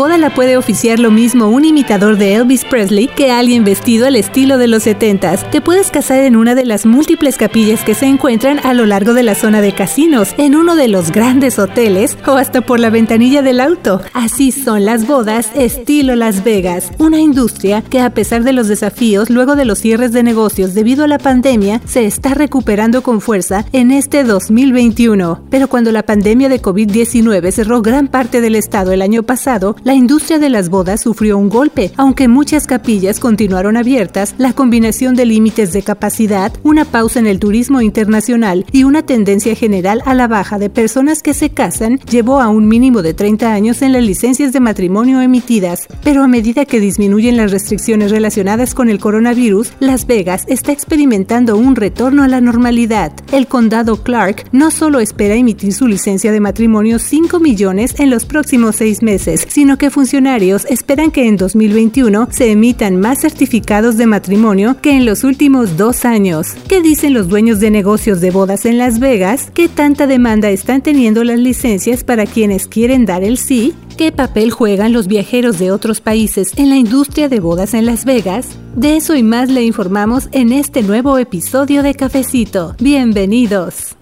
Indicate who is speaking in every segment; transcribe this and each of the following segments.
Speaker 1: boda la puede oficiar lo mismo un imitador de Elvis Presley que alguien vestido al estilo de los 70s. Te puedes casar en una de las múltiples capillas que se encuentran a lo largo de la zona de casinos, en uno de los grandes hoteles o hasta por la ventanilla del auto. Así son las bodas estilo Las Vegas, una industria que a pesar de los desafíos luego de los cierres de negocios debido a la pandemia, se está recuperando con fuerza en este 2021. Pero cuando la pandemia de COVID-19 cerró gran parte del estado el año pasado, industria de las bodas sufrió un golpe. Aunque muchas capillas continuaron abiertas, la combinación de límites de capacidad, una pausa en el turismo internacional y una tendencia general a la baja de personas que se casan llevó a un mínimo de 30 años en las licencias de matrimonio emitidas. Pero a medida que disminuyen las restricciones relacionadas con el coronavirus, Las Vegas está experimentando un retorno a la normalidad. El condado Clark no solo espera emitir su licencia de matrimonio 5 millones en los próximos seis meses, sino que funcionarios esperan que en 2021 se emitan más certificados de matrimonio que en los últimos dos años. ¿Qué dicen los dueños de negocios de bodas en Las Vegas? ¿Qué tanta demanda están teniendo las licencias para quienes quieren dar el sí? ¿Qué papel juegan los viajeros de otros países en la industria de bodas en Las Vegas? De eso y más le informamos en este nuevo episodio de Cafecito. Bienvenidos.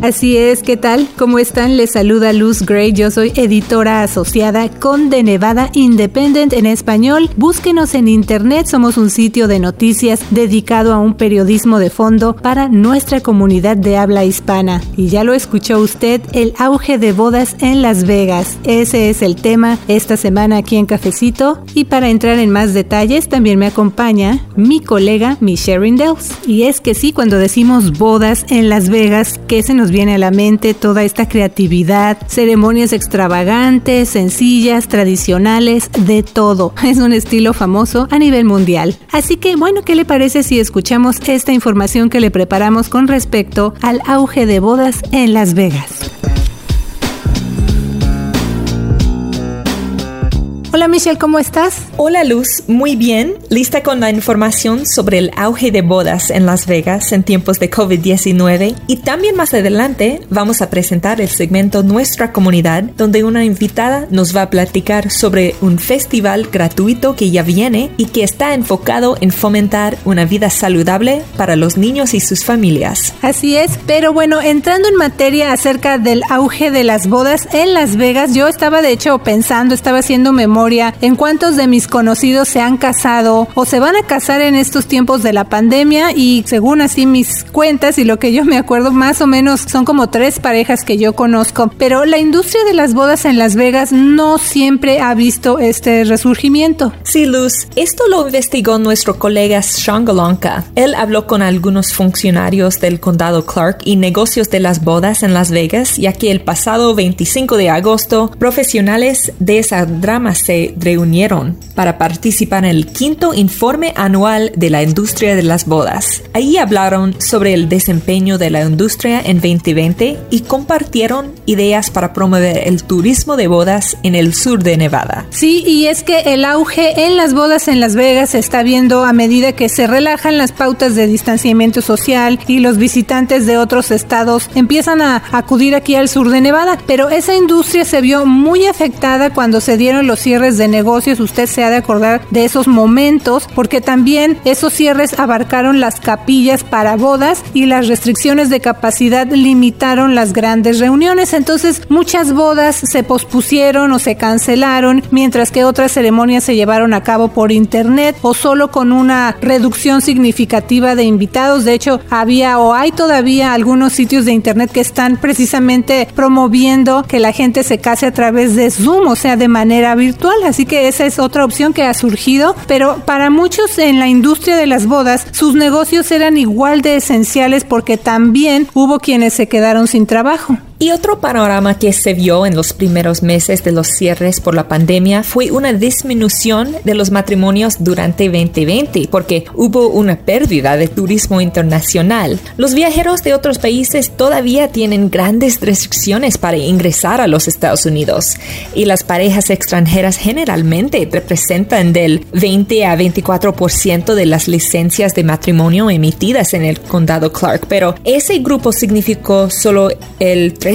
Speaker 1: Así es, ¿qué tal? ¿Cómo están? Les saluda Luz Gray, yo soy editora asociada con The Nevada Independent en español. Búsquenos en internet, somos un sitio de noticias dedicado a un periodismo de fondo para nuestra comunidad de habla hispana. Y ya lo escuchó usted, el auge de bodas en Las Vegas. Ese es el tema esta semana aquí en Cafecito. Y para entrar en más detalles, también me acompaña mi colega Michelle Rindels. Y es que sí, cuando decimos bodas en Las Vegas, ¿qué se nos viene a la mente toda esta creatividad, ceremonias extravagantes, sencillas, tradicionales, de todo. Es un estilo famoso a nivel mundial. Así que bueno, ¿qué le parece si escuchamos esta información que le preparamos con respecto al auge de bodas en Las Vegas? Hola Michelle, ¿cómo estás?
Speaker 2: Hola Luz, muy bien. Lista con la información sobre el auge de bodas en Las Vegas en tiempos de COVID-19 y también más adelante vamos a presentar el segmento Nuestra Comunidad donde una invitada nos va a platicar sobre un festival gratuito que ya viene y que está enfocado en fomentar una vida saludable para los niños y sus familias.
Speaker 1: Así es, pero bueno, entrando en materia acerca del auge de las bodas en Las Vegas, yo estaba de hecho pensando, estaba haciendo memoria en cuántos de mis conocidos se han casado o se van a casar en estos tiempos de la pandemia y según así mis cuentas y lo que yo me acuerdo más o menos son como tres parejas que yo conozco, pero la industria de las bodas en Las Vegas no siempre ha visto este resurgimiento.
Speaker 2: Sí, Luz, esto lo investigó nuestro colega Sean Golonka. Él habló con algunos funcionarios del condado Clark y negocios de las bodas en Las Vegas, ya que el pasado 25 de agosto profesionales de esa drama se reunieron para participar en el quinto informe anual de la industria de las bodas. Ahí hablaron sobre el desempeño de la industria en 2020 y compartieron ideas para promover el turismo de bodas en el sur de Nevada.
Speaker 1: Sí, y es que el auge en las bodas en Las Vegas se está viendo a medida que se relajan las pautas de distanciamiento social y los visitantes de otros estados empiezan a acudir aquí al sur de Nevada, pero esa industria se vio muy afectada cuando se dieron los cierres de negocios, usted se ha de acordar de esos momentos, porque también esos cierres abarcaron las capillas para bodas y las restricciones de capacidad limitaron las grandes reuniones. Entonces, muchas bodas se pospusieron o se cancelaron, mientras que otras ceremonias se llevaron a cabo por internet o solo con una reducción significativa de invitados. De hecho, había o hay todavía algunos sitios de internet que están precisamente promoviendo que la gente se case a través de Zoom, o sea, de manera virtual así que esa es otra opción que ha surgido, pero para muchos en la industria de las bodas, sus negocios eran igual de esenciales porque también hubo quienes se quedaron sin trabajo.
Speaker 2: Y otro panorama que se vio en los primeros meses de los cierres por la pandemia fue una disminución de los matrimonios durante 2020 porque hubo una pérdida de turismo internacional. Los viajeros de otros países todavía tienen grandes restricciones para ingresar a los Estados Unidos y las parejas extranjeras generalmente representan del 20 a 24% de las licencias de matrimonio emitidas en el condado Clark, pero ese grupo significó solo el 3%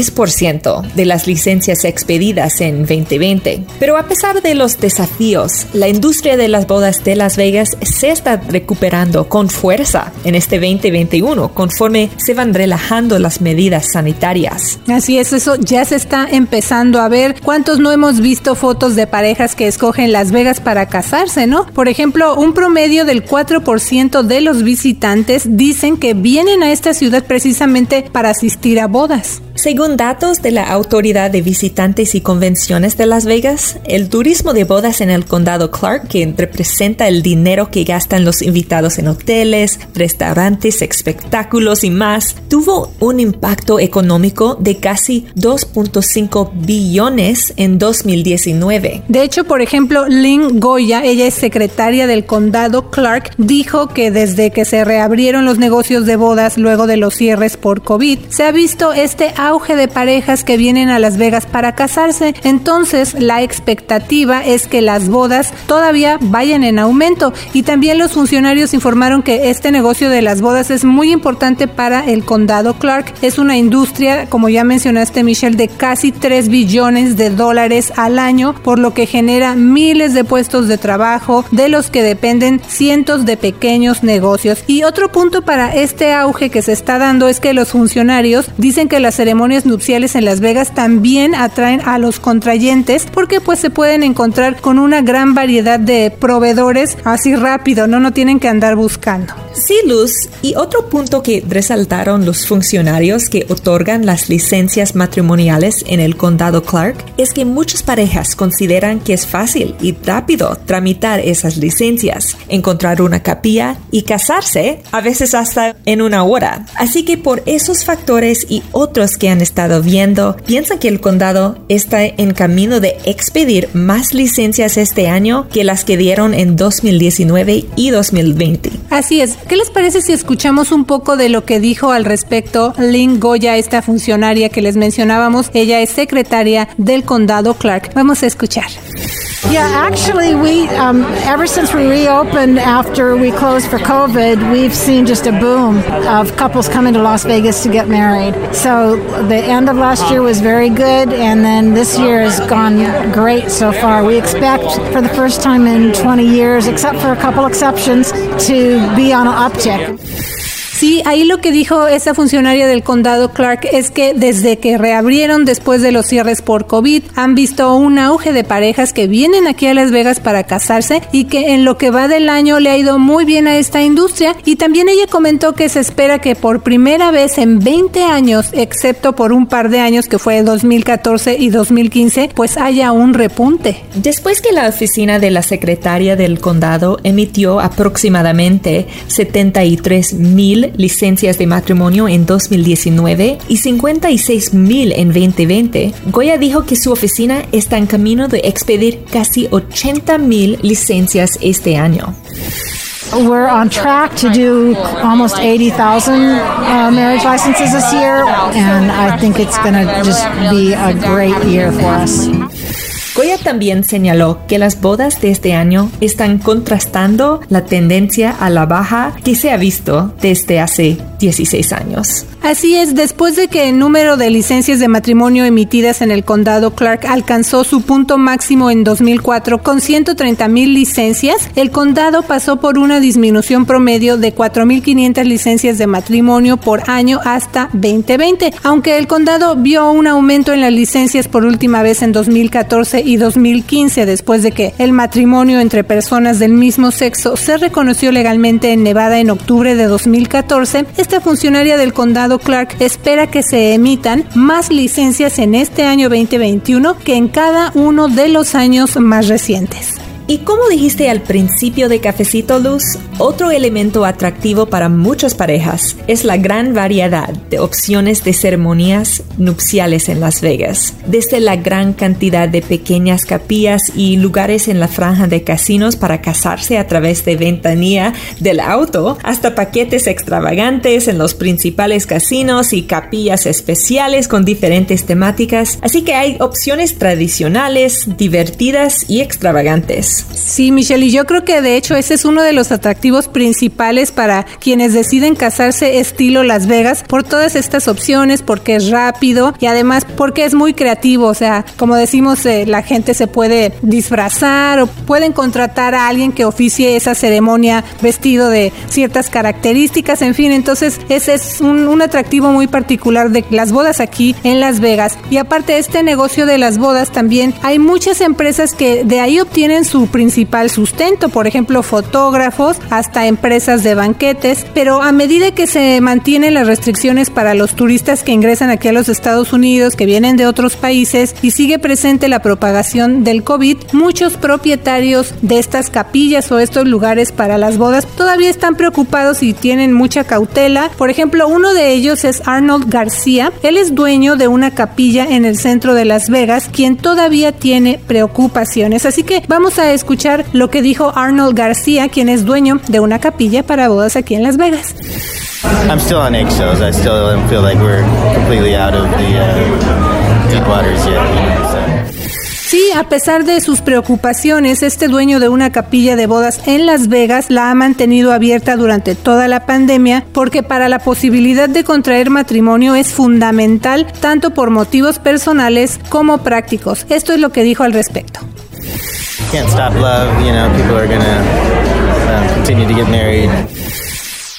Speaker 2: de las licencias expedidas en 2020. Pero a pesar de los desafíos, la industria de las bodas de Las Vegas se está recuperando con fuerza en este 2021 conforme se van relajando las medidas sanitarias.
Speaker 1: Así es, eso ya se está empezando a ver. ¿Cuántos no hemos visto fotos de parejas que escogen Las Vegas para casarse, no? Por ejemplo, un promedio del 4% de los visitantes dicen que vienen a esta ciudad precisamente para asistir a bodas.
Speaker 2: Según datos de la Autoridad de Visitantes y Convenciones de Las Vegas, el turismo de bodas en el condado Clark, que representa el dinero que gastan los invitados en hoteles, restaurantes, espectáculos y más, tuvo un impacto económico de casi 2.5 billones en 2019.
Speaker 1: De hecho, por ejemplo, Lynn Goya, ella es secretaria del condado Clark, dijo que desde que se reabrieron los negocios de bodas luego de los cierres por COVID, se ha visto este auge de parejas que vienen a Las Vegas para casarse. Entonces, la expectativa es que las bodas todavía vayan en aumento. Y también los funcionarios informaron que este negocio de las bodas es muy importante para el condado Clark. Es una industria, como ya mencionaste, Michelle, de casi 3 billones de dólares al año, por lo que genera miles de puestos de trabajo, de los que dependen cientos de pequeños negocios. Y otro punto para este auge que se está dando es que los funcionarios dicen que las ceremonias nupciales en Las Vegas también atraen a los contrayentes porque pues se pueden encontrar con una gran variedad de proveedores así rápido, no no tienen que andar buscando.
Speaker 2: Sí, Luz, y otro punto que resaltaron los funcionarios que otorgan las licencias matrimoniales en el condado Clark es que muchas parejas consideran que es fácil y rápido tramitar esas licencias, encontrar una capilla y casarse, a veces hasta en una hora. Así que por esos factores y otros que han estado viendo, piensan que el condado está en camino de expedir más licencias este año que las que dieron en 2019 y 2020.
Speaker 1: Así es. ¿Qué les parece si escuchamos un poco de lo que dijo al respecto Lynn Goya, esta funcionaria que les mencionábamos? Ella es secretaria del condado Clark. Vamos a escuchar.
Speaker 3: Yeah, actually, we um, ever since we reopened after we closed for COVID, we've seen just a boom of couples coming to Las Vegas to get married. So the end of last year was very good, and then this year has gone great so far. We expect for the first time in 20 years, except for a couple exceptions, to be on an uptick.
Speaker 1: Sí, ahí lo que dijo esa funcionaria del condado Clark es que desde que reabrieron después de los cierres por COVID, han visto un auge de parejas que vienen aquí a Las Vegas para casarse y que en lo que va del año le ha ido muy bien a esta industria. Y también ella comentó que se espera que por primera vez en 20 años, excepto por un par de años que fue 2014 y 2015, pues haya un repunte.
Speaker 2: Después que la oficina de la secretaria del condado emitió aproximadamente 73 mil licencias de matrimonio en 2019 y 56 mil en 2020, Goya dijo que su oficina está en camino de expedir casi 80 mil licencias este año.
Speaker 3: We're on track to do almost 80,000 uh, marriage licenses this year, and I think it's going to just be a great year for us.
Speaker 2: Goya también señaló que las bodas de este año están contrastando la tendencia a la baja que se ha visto desde hace 16 años.
Speaker 1: Así es, después de que el número de licencias de matrimonio emitidas en el condado Clark alcanzó su punto máximo en 2004 con 130 mil licencias, el condado pasó por una disminución promedio de 4.500 licencias de matrimonio por año hasta 2020, aunque el condado vio un aumento en las licencias por última vez en 2014 y 2015 después de que el matrimonio entre personas del mismo sexo se reconoció legalmente en Nevada en octubre de 2014, funcionaria del condado Clark espera que se emitan más licencias en este año 2021 que en cada uno de los años más recientes.
Speaker 2: Y como dijiste al principio de Cafecito Luz, otro elemento atractivo para muchas parejas es la gran variedad de opciones de ceremonias nupciales en Las Vegas. Desde la gran cantidad de pequeñas capillas y lugares en la franja de casinos para casarse a través de ventanilla del auto, hasta paquetes extravagantes en los principales casinos y capillas especiales con diferentes temáticas. Así que hay opciones tradicionales, divertidas y extravagantes.
Speaker 1: Sí, Michelle, y yo creo que de hecho ese es uno de los atractivos principales para quienes deciden casarse estilo Las Vegas por todas estas opciones, porque es rápido y además porque es muy creativo. O sea, como decimos, eh, la gente se puede disfrazar o pueden contratar a alguien que oficie esa ceremonia vestido de ciertas características, en fin, entonces ese es un, un atractivo muy particular de las bodas aquí en Las Vegas. Y aparte este negocio de las bodas también hay muchas empresas que de ahí obtienen su principal sustento, por ejemplo, fotógrafos, hasta empresas de banquetes, pero a medida que se mantienen las restricciones para los turistas que ingresan aquí a los Estados Unidos, que vienen de otros países y sigue presente la propagación del COVID, muchos propietarios de estas capillas o estos lugares para las bodas todavía están preocupados y tienen mucha cautela. Por ejemplo, uno de ellos es Arnold García. Él es dueño de una capilla en el centro de Las Vegas, quien todavía tiene preocupaciones. Así que vamos a escuchar lo que dijo Arnold García, quien es dueño de una capilla para bodas aquí en Las Vegas.
Speaker 4: I'm still on eggshells. I still don't feel like we're completely out of the uh, deep waters yet. You know, so.
Speaker 1: Sí, a pesar de sus preocupaciones, este dueño de una capilla de bodas en Las Vegas la ha mantenido abierta durante toda la pandemia porque para la posibilidad de contraer matrimonio es fundamental tanto por motivos personales como prácticos. Esto es lo que dijo al respecto.
Speaker 4: Can't stop love. You know, people are gonna uh, continue to get married.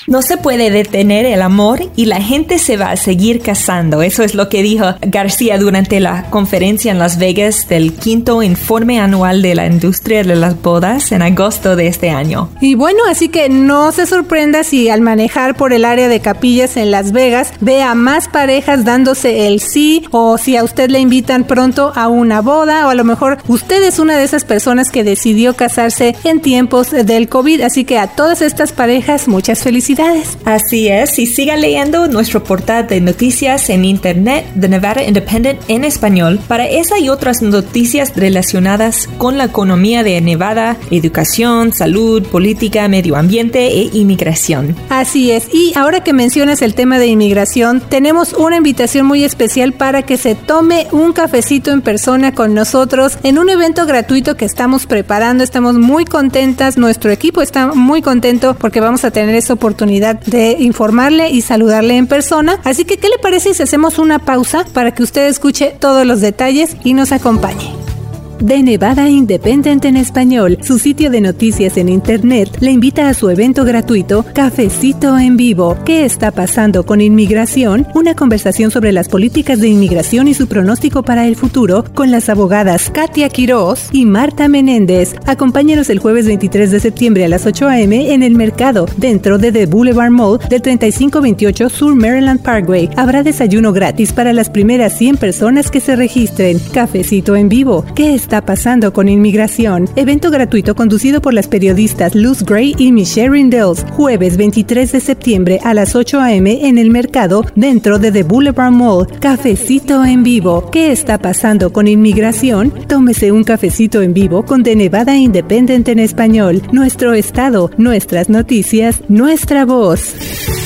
Speaker 2: No se puede detener el amor y la gente se va a seguir casando. Eso es lo que dijo García durante la conferencia en Las Vegas del quinto informe anual de la industria de las bodas en agosto de este año.
Speaker 1: Y bueno, así que no se sorprenda si al manejar por el área de capillas en Las Vegas ve a más parejas dándose el sí o si a usted le invitan pronto a una boda o a lo mejor usted es una de esas personas que decidió casarse en tiempos del COVID. Así que a todas estas parejas muchas felicidades.
Speaker 2: Así es, y siga leyendo nuestro portal de noticias en internet de Nevada Independent en español para esa y otras noticias relacionadas con la economía de Nevada, educación, salud, política, medio ambiente e inmigración.
Speaker 1: Así es, y ahora que mencionas el tema de inmigración, tenemos una invitación muy especial para que se tome un cafecito en persona con nosotros en un evento gratuito que estamos preparando. Estamos muy contentas, nuestro equipo está muy contento porque vamos a tener esa oportunidad de informarle y saludarle en persona. Así que, ¿qué le parece si hacemos una pausa para que usted escuche todos los detalles y nos acompañe?
Speaker 5: De Nevada Independent en español, su sitio de noticias en Internet, le invita a su evento gratuito Cafecito en Vivo. ¿Qué está pasando con inmigración? Una conversación sobre las políticas de inmigración y su pronóstico para el futuro con las abogadas Katia Quiroz y Marta Menéndez. Acompáñenos el jueves 23 de septiembre a las 8 a.m. en el mercado, dentro de The Boulevard Mall del 3528 Sur Maryland Parkway. Habrá desayuno gratis para las primeras 100 personas que se registren. Cafecito en Vivo. ¿Qué está pasando con inmigración? Evento gratuito conducido por las periodistas Luz Gray y Michelle Rindels, jueves 23 de septiembre a las 8 a.m. en el mercado dentro de The Boulevard Mall. Cafecito en vivo. ¿Qué está pasando con inmigración? Tómese un cafecito en vivo con The Nevada Independent en español. Nuestro estado, nuestras noticias, nuestra voz.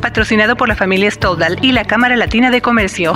Speaker 1: Patrocinado por la familia Stoldal y la Cámara Latina de Comercio.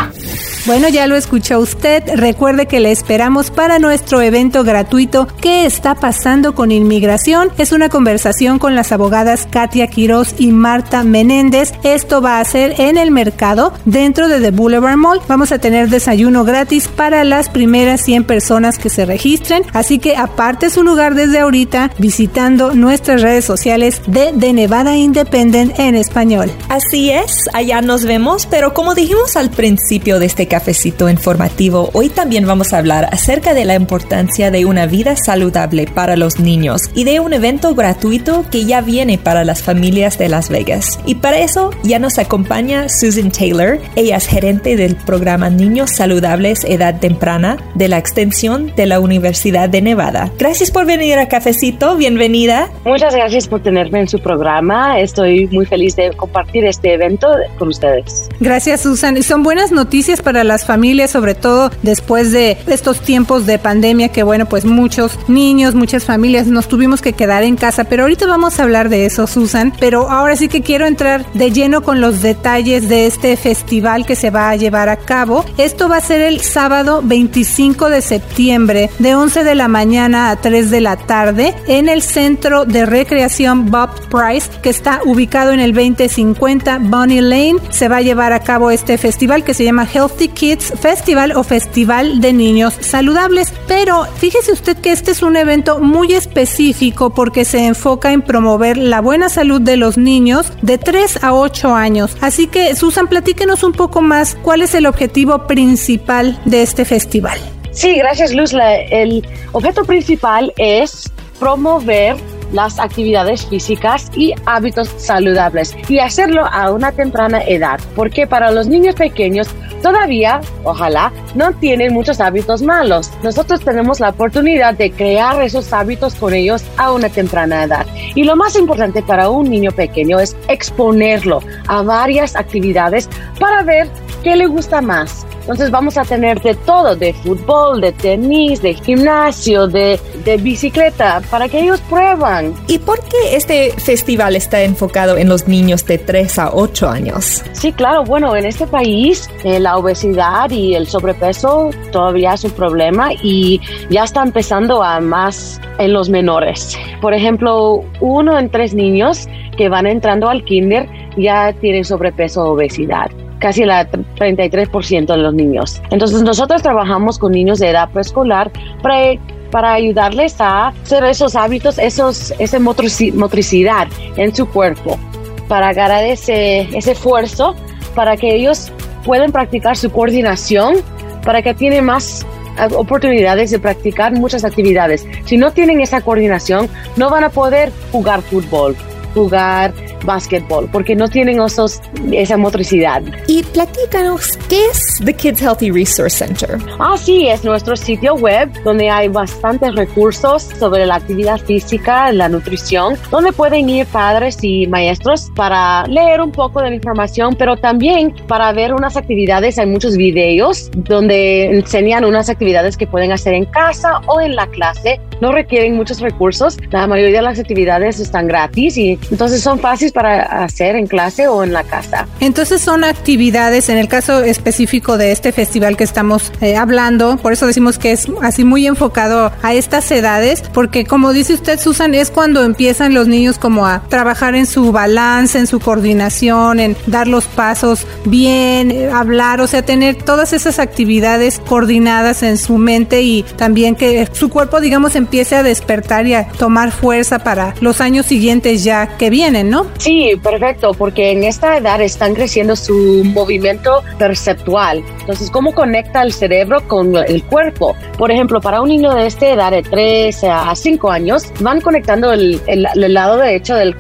Speaker 1: Bueno, ya lo escuchó usted. Recuerde que le esperamos para nuestro evento gratuito ¿Qué está pasando con inmigración? Es una conversación con las abogadas Katia Quiroz y Marta Menéndez. Esto va a ser en el mercado dentro de The Boulevard Mall. Vamos a tener desayuno gratis para las primeras 100 personas que se registren. Así que aparte su lugar desde ahorita visitando nuestras redes sociales de The Nevada Independent en español.
Speaker 2: Así es, allá nos vemos, pero como dijimos al principio de este cafecito informativo, hoy también vamos a hablar acerca de la importancia de una vida saludable para los niños y de un evento gratuito que ya viene para las familias de Las Vegas. Y para eso ya nos acompaña Susan Taylor, ella es gerente del programa Niños Saludables Edad Temprana de la extensión de la Universidad de Nevada. Gracias por venir a Cafecito, bienvenida.
Speaker 6: Muchas gracias por tenerme en su programa, estoy muy feliz de compartir este evento con ustedes.
Speaker 1: Gracias, Susan. Son buenas noticias para las familias, sobre todo después de estos tiempos de pandemia que, bueno, pues muchos niños, muchas familias nos tuvimos que quedar en casa, pero ahorita vamos a hablar de eso, Susan. Pero ahora sí que quiero entrar de lleno con los detalles de este festival que se va a llevar a cabo. Esto va a ser el sábado 25 de septiembre, de 11 de la mañana a 3 de la tarde, en el Centro de Recreación Bob Price, que está ubicado en el 2050 Bonnie Lane se va a llevar a cabo este festival que se llama Healthy Kids Festival o Festival de Niños Saludables. Pero fíjese usted que este es un evento muy específico porque se enfoca en promover la buena salud de los niños de 3 a 8 años. Así que Susan, platíquenos un poco más cuál es el objetivo principal de este festival.
Speaker 6: Sí, gracias Luz. el objeto principal es promover las actividades físicas y hábitos saludables y hacerlo a una temprana edad, porque para los niños pequeños todavía, ojalá, no tienen muchos hábitos malos. Nosotros tenemos la oportunidad de crear esos hábitos con ellos a una temprana edad. Y lo más importante para un niño pequeño es exponerlo a varias actividades para ver qué le gusta más entonces vamos a tener de todo, de fútbol, de tenis, de gimnasio, de, de bicicleta, para que ellos prueban.
Speaker 2: ¿Y por qué este festival está enfocado en los niños de 3 a 8 años?
Speaker 6: Sí, claro, bueno, en este país eh, la obesidad y el sobrepeso todavía es un problema y ya está empezando a más en los menores. Por ejemplo, uno en tres niños que van entrando al kinder ya tienen sobrepeso o obesidad casi el 33% de los niños. Entonces nosotros trabajamos con niños de edad preescolar para para ayudarles a hacer esos hábitos, esos, esa motricidad en su cuerpo, para ganar ese, ese esfuerzo, para que ellos puedan practicar su coordinación, para que tienen más oportunidades de practicar muchas actividades. Si no tienen esa coordinación, no van a poder jugar fútbol, jugar básquetbol porque no tienen esos, esa motricidad.
Speaker 2: Y platícanos, ¿qué es The Kids Healthy Resource Center?
Speaker 6: Ah, sí, es nuestro sitio web donde hay bastantes recursos sobre la actividad física, la nutrición, donde pueden ir padres y maestros para leer un poco de la información, pero también para ver unas actividades. Hay muchos videos donde enseñan unas actividades que pueden hacer en casa o en la clase. No requieren muchos recursos. La mayoría de las actividades están gratis y entonces son fáciles para hacer en clase o en la casa.
Speaker 1: Entonces son actividades, en el caso específico de este festival que estamos eh, hablando, por eso decimos que es así muy enfocado a estas edades, porque como dice usted, Susan, es cuando empiezan los niños como a trabajar en su balance, en su coordinación, en dar los pasos bien, eh, hablar, o sea, tener todas esas actividades coordinadas en su mente y también que su cuerpo, digamos, empiece a despertar y a tomar fuerza para los años siguientes ya que vienen, ¿no?
Speaker 6: Sí, perfecto, porque en esta edad están creciendo su movimiento perceptual. Entonces, ¿cómo conecta el cerebro con el cuerpo? Por ejemplo, para un niño de esta edad, de 3 a 5 años, van conectando el, lado derecho del,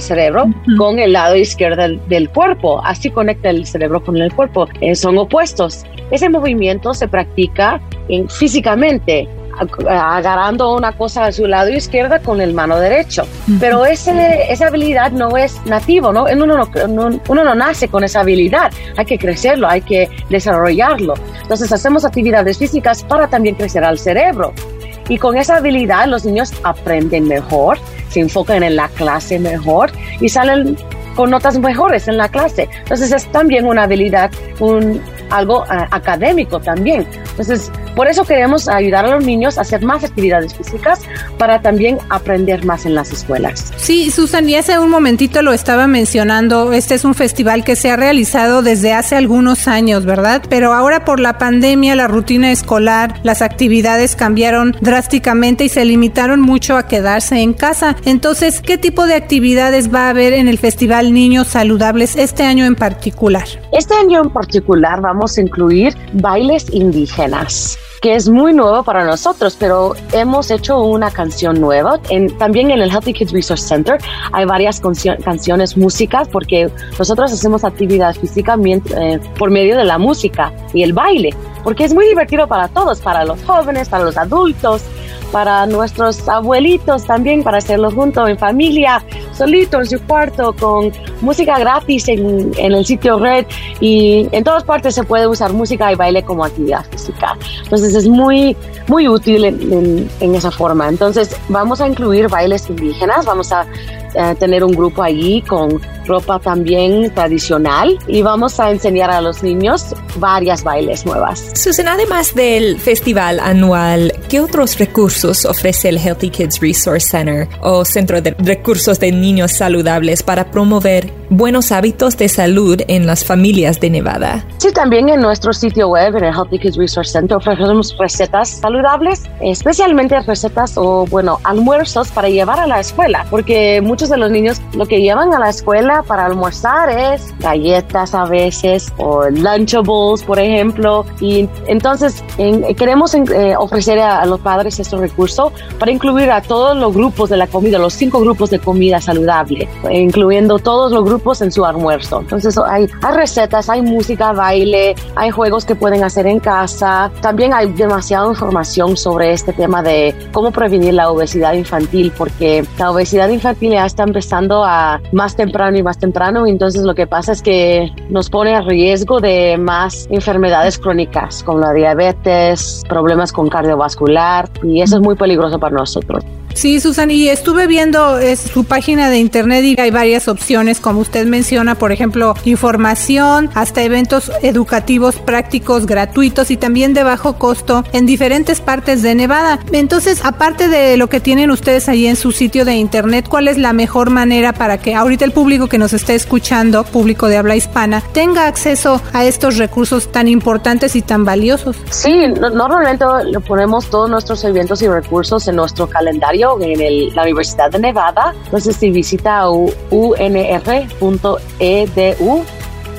Speaker 6: cerebro con el lado izquierdo del, cuerpo. Así conecta el cerebro con el cuerpo. Eh, son opuestos. Ese movimiento se practica en, físicamente agarrando una cosa a su lado izquierdo con el mano derecho. Pero ese, esa habilidad no es nativo, ¿no? Uno no, uno no nace con esa habilidad, hay que crecerlo, hay que desarrollarlo. Entonces hacemos actividades físicas para también crecer al cerebro. Y con esa habilidad los niños aprenden mejor, se enfocan en la clase mejor y salen con notas mejores en la clase. Entonces es también una habilidad, un, algo eh, académico también. Entonces por eso queremos ayudar a los niños a hacer más actividades físicas para también aprender más en las escuelas.
Speaker 1: Sí, Susan, y hace un momentito lo estaba mencionando, este es un festival que se ha realizado desde hace algunos años, ¿verdad? Pero ahora por la pandemia, la rutina escolar, las actividades cambiaron drásticamente y se limitaron mucho a quedarse en casa. Entonces, ¿qué tipo de actividades va a haber en el Festival Niños Saludables este año en particular?
Speaker 6: Este año en particular vamos a incluir bailes indígenas que es muy nuevo para nosotros, pero hemos hecho una canción nueva. También en el Healthy Kids Resource Center hay varias canciones, músicas, porque nosotros hacemos actividad física eh, por medio de la música y el baile, porque es muy divertido para todos, para los jóvenes, para los adultos para nuestros abuelitos también, para hacerlo juntos en familia, solito en su cuarto, con música gratis en, en, el sitio red y en todas partes se puede usar música y baile como actividad física. Entonces es muy, muy útil en, en, esa forma. Entonces vamos a incluir bailes indígenas, vamos a eh, tener un grupo allí con ropa también tradicional y vamos a enseñar a los niños varias bailes nuevas.
Speaker 2: Susan, además del festival anual, ¿qué otros recursos ofrece el Healthy Kids Resource Center o Centro de Recursos de Niños Saludables para promover buenos hábitos de salud en las familias de Nevada?
Speaker 6: Sí, también en nuestro sitio web, en el Healthy Kids Resource Center, ofrecemos recetas saludables, especialmente recetas o, bueno, almuerzos para llevar a la escuela, porque muchos de los niños lo que llevan a la escuela para almorzar es galletas a veces o Lunchables, por ejemplo. Y entonces queremos eh, ofrecer a, los padres estos recursos para incluir a todos los grupos de la comida, los cinco grupos de comida saludable, incluyendo todos los grupos en su almuerzo. Entonces hay, hay recetas, hay música, baile, hay juegos que pueden hacer en casa. También hay demasiada información sobre este tema de cómo prevenir la obesidad infantil, porque la obesidad infantil ya está empezando a más temprano más temprano, entonces lo que pasa es que nos pone a riesgo de más enfermedades crónicas, como la diabetes, problemas con cardiovascular, y eso es muy peligroso para nosotros.
Speaker 1: Sí, Susan, y estuve viendo su página de internet y hay varias opciones, como usted menciona, por ejemplo, información, hasta eventos educativos prácticos gratuitos y también de bajo costo en diferentes partes de Nevada. Entonces, aparte de lo que tienen ustedes ahí en su sitio de internet, ¿cuál es la mejor manera para que ahorita el público que nos esté escuchando, público de habla hispana, tenga acceso a estos recursos tan importantes y tan valiosos?
Speaker 6: Sí, normalmente ponemos todos nuestros eventos y recursos en nuestro calendario en la Universidad de Nevada. Entonces, si visita unr.edu,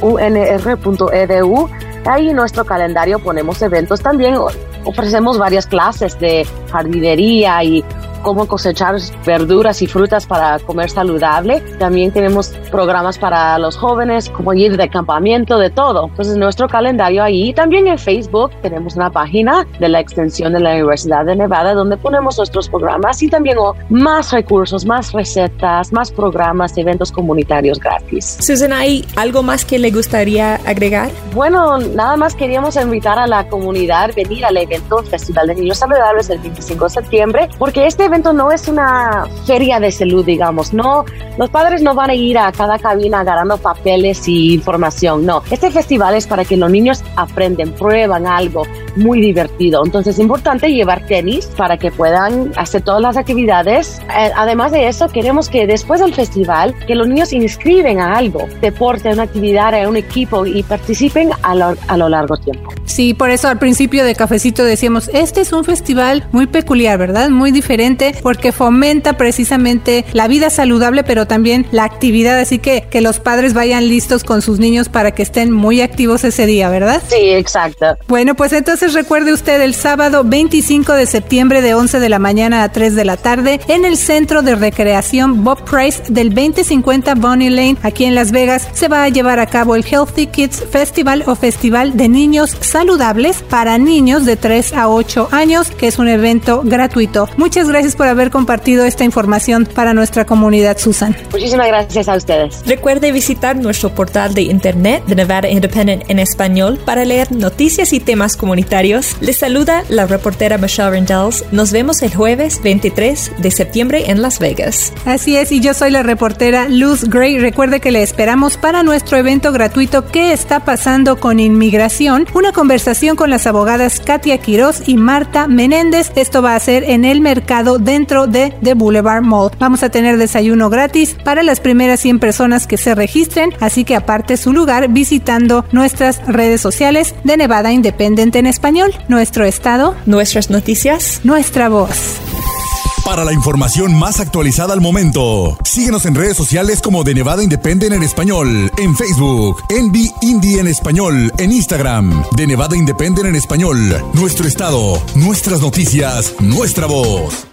Speaker 6: unr.edu, ahí en nuestro calendario ponemos eventos también. Ofrecemos varias clases de jardinería y cómo cosechar verduras y frutas para comer saludable. También tenemos programas para los jóvenes, como ir de campamento, de todo. Entonces, nuestro calendario ahí. También en Facebook tenemos una página de la extensión de la Universidad de Nevada donde ponemos nuestros programas y también más recursos, más recetas, más programas, eventos comunitarios gratis.
Speaker 2: Susan, ¿hay algo más que le gustaría agregar?
Speaker 6: Bueno, nada más queríamos invitar a la comunidad a venir al evento Festival de Niños Saludables el 25 de septiembre, porque este evento no es una feria de salud, digamos. No, los padres no van a ir a cada cabina agarrando papeles y información. No, este festival es para que los niños aprenden, prueban algo muy divertido. Entonces es importante llevar tenis para que puedan hacer todas las actividades. Eh, además de eso, queremos que después del festival, que los niños inscriben a algo, deporte, una actividad, a un equipo y participen a lo, a lo largo tiempo.
Speaker 1: Sí, por eso al principio de Cafecito decíamos, este es un festival muy peculiar, ¿verdad? Muy diferente porque fomenta precisamente la vida saludable, pero también la actividad, así que que los padres vayan listos con sus niños para que estén muy activos ese día, ¿verdad?
Speaker 6: Sí, exacto.
Speaker 1: Bueno, pues entonces recuerde usted el sábado 25 de septiembre de 11 de la mañana a 3 de la tarde en el Centro de Recreación Bob Price del 2050 Bonnie Lane, aquí en Las Vegas, se va a llevar a cabo el Healthy Kids Festival o Festival de Niños Saludables para niños de 3 a 8 años, que es un evento gratuito. Muchas gracias gracias por haber compartido esta información para nuestra comunidad, Susan.
Speaker 6: Muchísimas gracias a ustedes.
Speaker 2: Recuerde visitar nuestro portal de internet de Nevada Independent en español para leer noticias y temas comunitarios. Les saluda la reportera Michelle Rendells. Nos vemos el jueves 23 de septiembre en Las Vegas.
Speaker 1: Así es, y yo soy la reportera Luz Gray. Recuerde que le esperamos para nuestro evento gratuito ¿Qué está pasando con inmigración? Una conversación con las abogadas Katia Quiroz y Marta Menéndez. Esto va a ser en el mercado dentro de The Boulevard Mall. Vamos a tener desayuno gratis para las primeras 100 personas que se registren, así que aparte su lugar visitando nuestras redes sociales de Nevada Independent en español, nuestro estado,
Speaker 2: nuestras noticias,
Speaker 1: nuestra voz.
Speaker 7: Para la información más actualizada al momento, síguenos en redes sociales como de Nevada Independent en español, en Facebook, Envy Indie en español, en Instagram, de Nevada Independent en español, nuestro estado, nuestras noticias, nuestra voz.